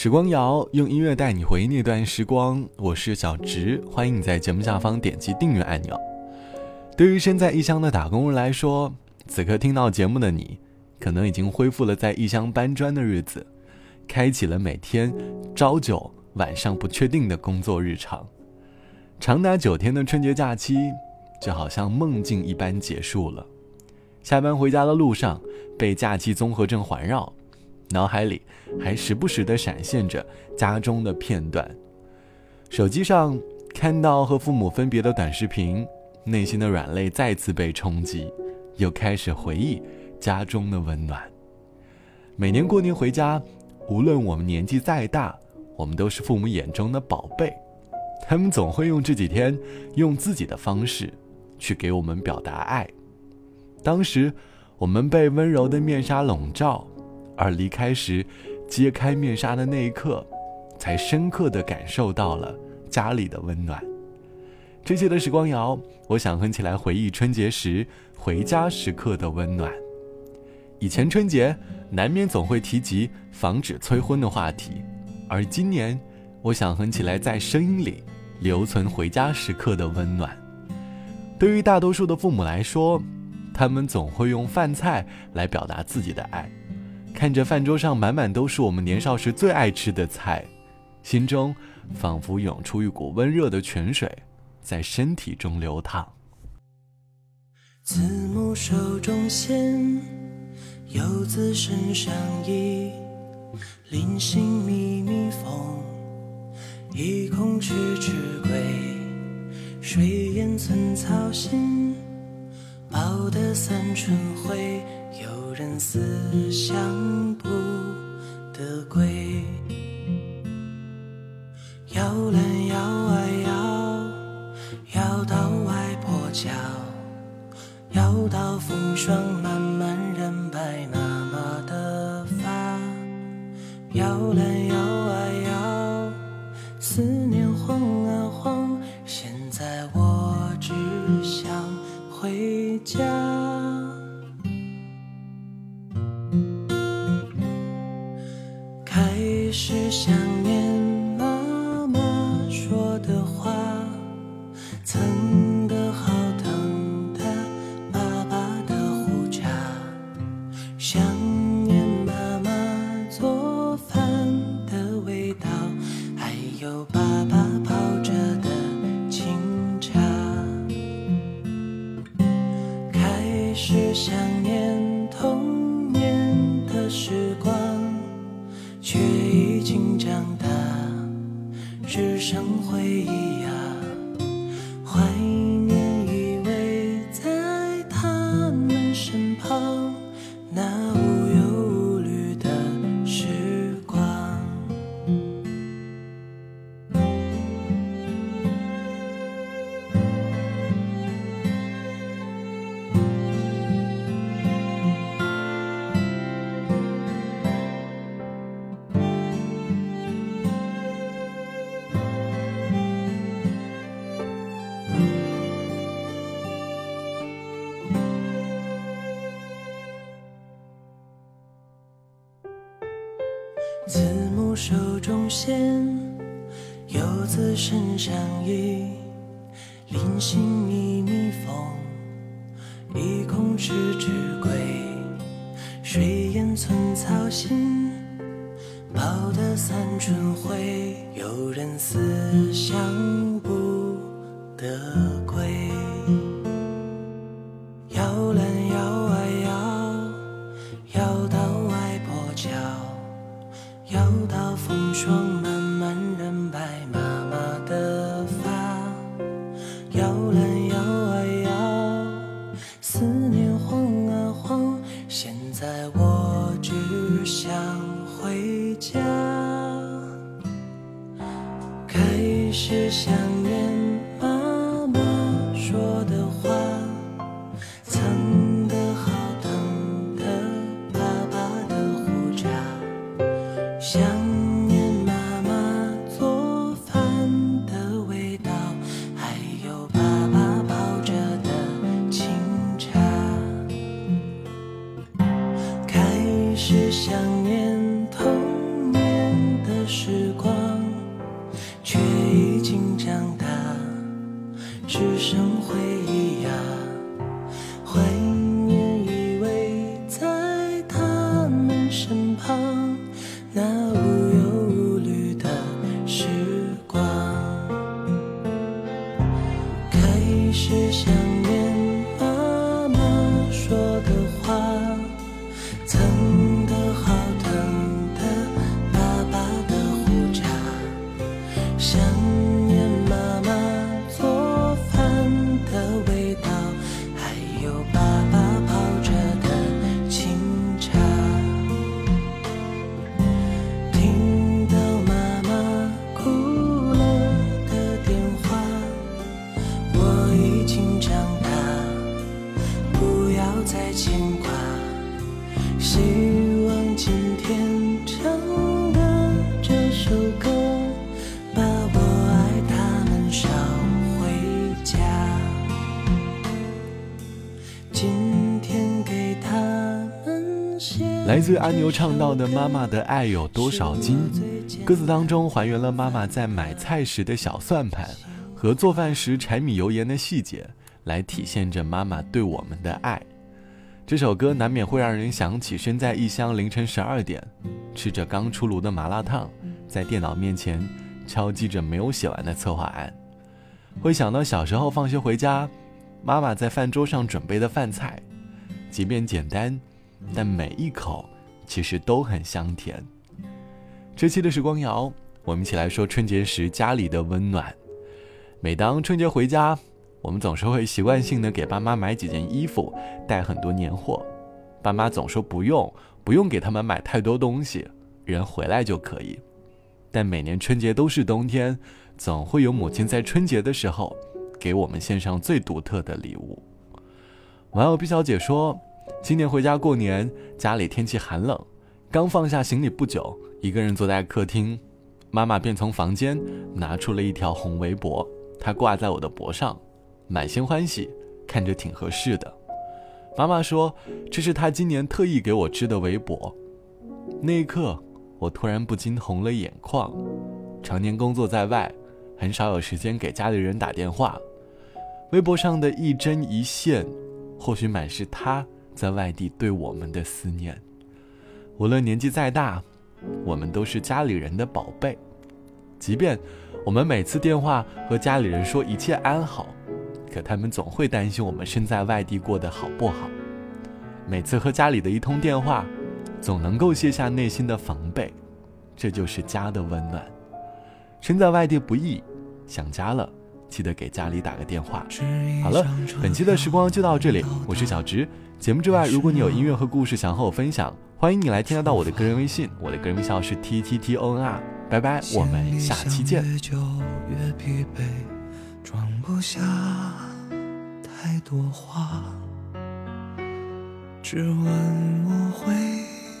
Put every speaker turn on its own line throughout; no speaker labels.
时光谣用音乐带你回忆那段时光，我是小植，欢迎你在节目下方点击订阅按钮。对于身在异乡的打工人来说，此刻听到节目的你，可能已经恢复了在异乡搬砖的日子，开启了每天朝九晚上不确定的工作日常。长达九天的春节假期，就好像梦境一般结束了。下班回家的路上，被假期综合症环绕。脑海里还时不时的闪现着家中的片段，手机上看到和父母分别的短视频，内心的软肋再次被冲击，又开始回忆家中的温暖。每年过年回家，无论我们年纪再大，我们都是父母眼中的宝贝，他们总会用这几天用自己的方式去给我们表达爱。当时我们被温柔的面纱笼罩。而离开时，揭开面纱的那一刻，才深刻的感受到了家里的温暖。这些的时光谣，我想哼起来回忆春节时回家时刻的温暖。以前春节难免总会提及防止催婚的话题，而今年，我想哼起来在声音里留存回家时刻的温暖。对于大多数的父母来说，他们总会用饭菜来表达自己的爱。看着饭桌上满满都是我们年少时最爱吃的菜，心中仿佛涌出一股温热的泉水，在身体中流淌。
慈母手中线，游子身上衣。临行密密缝，意恐迟迟归。水烟寸草心，报得三春晖。人思乡不得归，相依。临行密密缝，意恐迟迟归。谁言寸草心，报得三春晖。有人思乡不得归。想念妈妈做饭的味道还有爸爸泡着的清茶。开始想念童年的时光却已经长大只剩
来自阿牛唱到的“妈妈的爱有多少斤”，歌词当中还原了妈妈在买菜时的小算盘和做饭时柴米油盐的细节，来体现着妈妈对我们的爱。这首歌难免会让人想起身在异乡凌晨十二点，吃着刚出炉的麻辣烫，在电脑面前敲击着没有写完的策划案，会想到小时候放学回家，妈妈在饭桌上准备的饭菜，即便简单。但每一口其实都很香甜。这期的时光谣，我们一起来说春节时家里的温暖。每当春节回家，我们总是会习惯性的给爸妈买几件衣服，带很多年货。爸妈总说不用，不用给他们买太多东西，人回来就可以。但每年春节都是冬天，总会有母亲在春节的时候，给我们献上最独特的礼物。网友毕小姐说。今年回家过年，家里天气寒冷，刚放下行李不久，一个人坐在客厅，妈妈便从房间拿出了一条红围脖，她挂在我的脖上，满心欢喜，看着挺合适的。妈妈说这是她今年特意给我织的围脖。那一刻，我突然不禁红了眼眶。常年工作在外，很少有时间给家里人打电话，微博上的一针一线，或许满是他。在外地对我们的思念，无论年纪再大，我们都是家里人的宝贝。即便我们每次电话和家里人说一切安好，可他们总会担心我们身在外地过得好不好。每次和家里的一通电话，总能够卸下内心的防备。这就是家的温暖。身在外地不易，想家了，记得给家里打个电话。好了，本期的时光就到这里，我是小直。节目之外，如果你有音乐和故事想和我分享，欢迎你来添加到我的个人微信，我的个人微信号是 t t t o n r，拜拜，我们下期见。装不下太多话，只问我回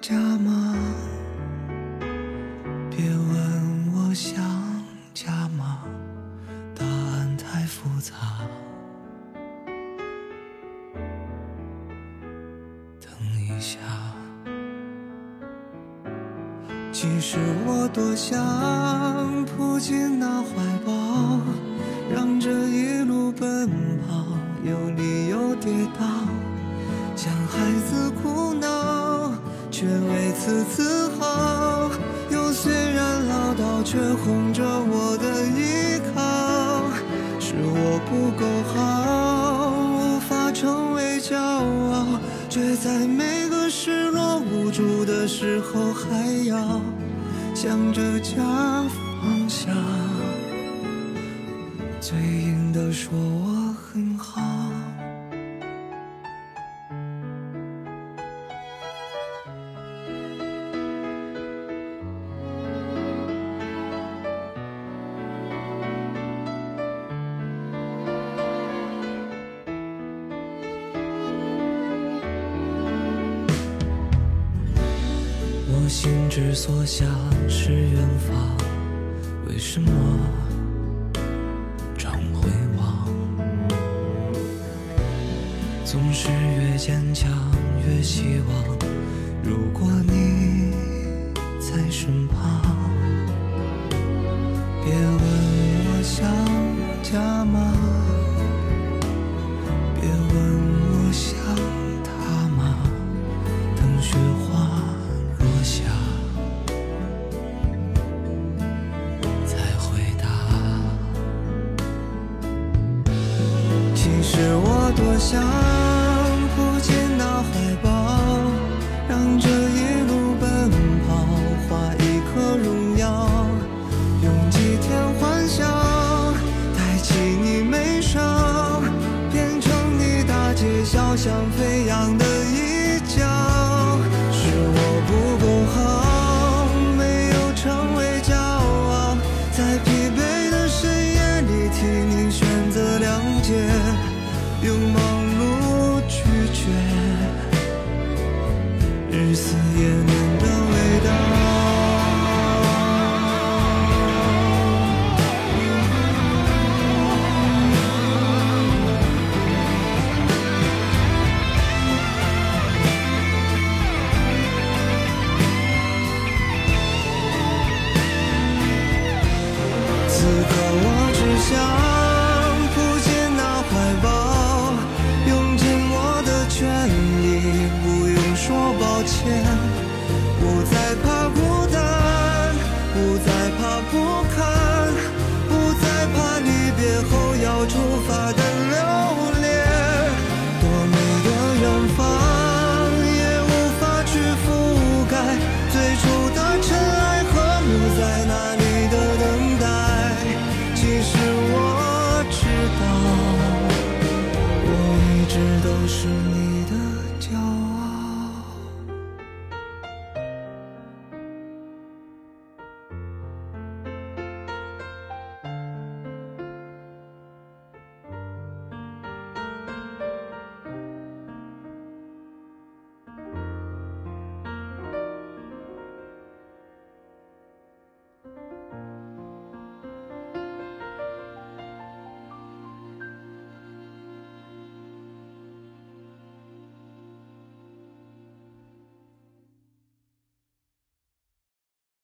家吗？别问我想家下，其实我多想扑进那怀抱，让这一路奔跑有你有跌倒，像孩子哭闹，却为此自豪。有虽然唠叨，却哄着我的依靠，是我不够好，无法成为骄傲，却在。时候，还要向着家方向，嘴硬的说我之所向是远方，为什么常回望？总是越坚强越希望，如果你在身旁，别问日思夜念